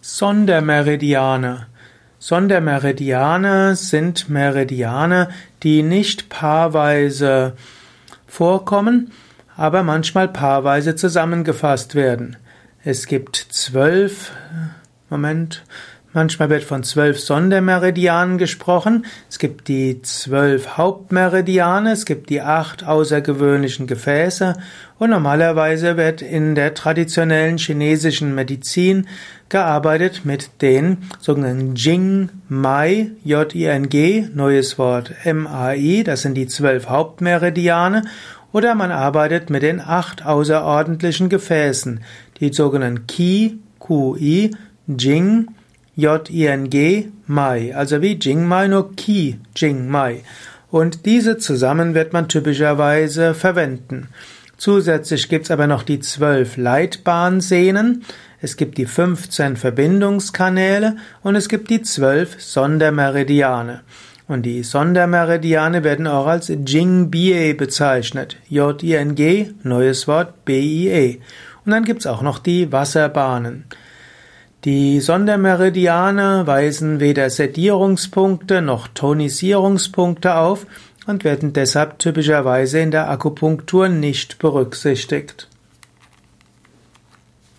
Sondermeridiane. Sondermeridiane sind Meridiane, die nicht paarweise vorkommen, aber manchmal paarweise zusammengefasst werden. Es gibt zwölf, Moment, Manchmal wird von zwölf Sondermeridianen gesprochen. Es gibt die zwölf Hauptmeridiane, es gibt die acht außergewöhnlichen Gefäße und normalerweise wird in der traditionellen chinesischen Medizin gearbeitet mit den sogenannten Jing Mai, J-I-N-G, neues Wort M-A-I, das sind die zwölf Hauptmeridiane oder man arbeitet mit den acht außerordentlichen Gefäßen, die sogenannten Qi, Qi, Jing, J-I-N-G, Mai, also wie Jingmai, nur Qi, Jingmai. Und diese zusammen wird man typischerweise verwenden. Zusätzlich gibt's aber noch die zwölf Leitbahnsehnen, es gibt die 15 Verbindungskanäle und es gibt die zwölf Sondermeridiane. Und die Sondermeridiane werden auch als Jingbie bezeichnet. J-I-N-G, neues Wort, B-I-E. Und dann gibt's auch noch die Wasserbahnen. Die Sondermeridiane weisen weder Sedierungspunkte noch Tonisierungspunkte auf und werden deshalb typischerweise in der Akupunktur nicht berücksichtigt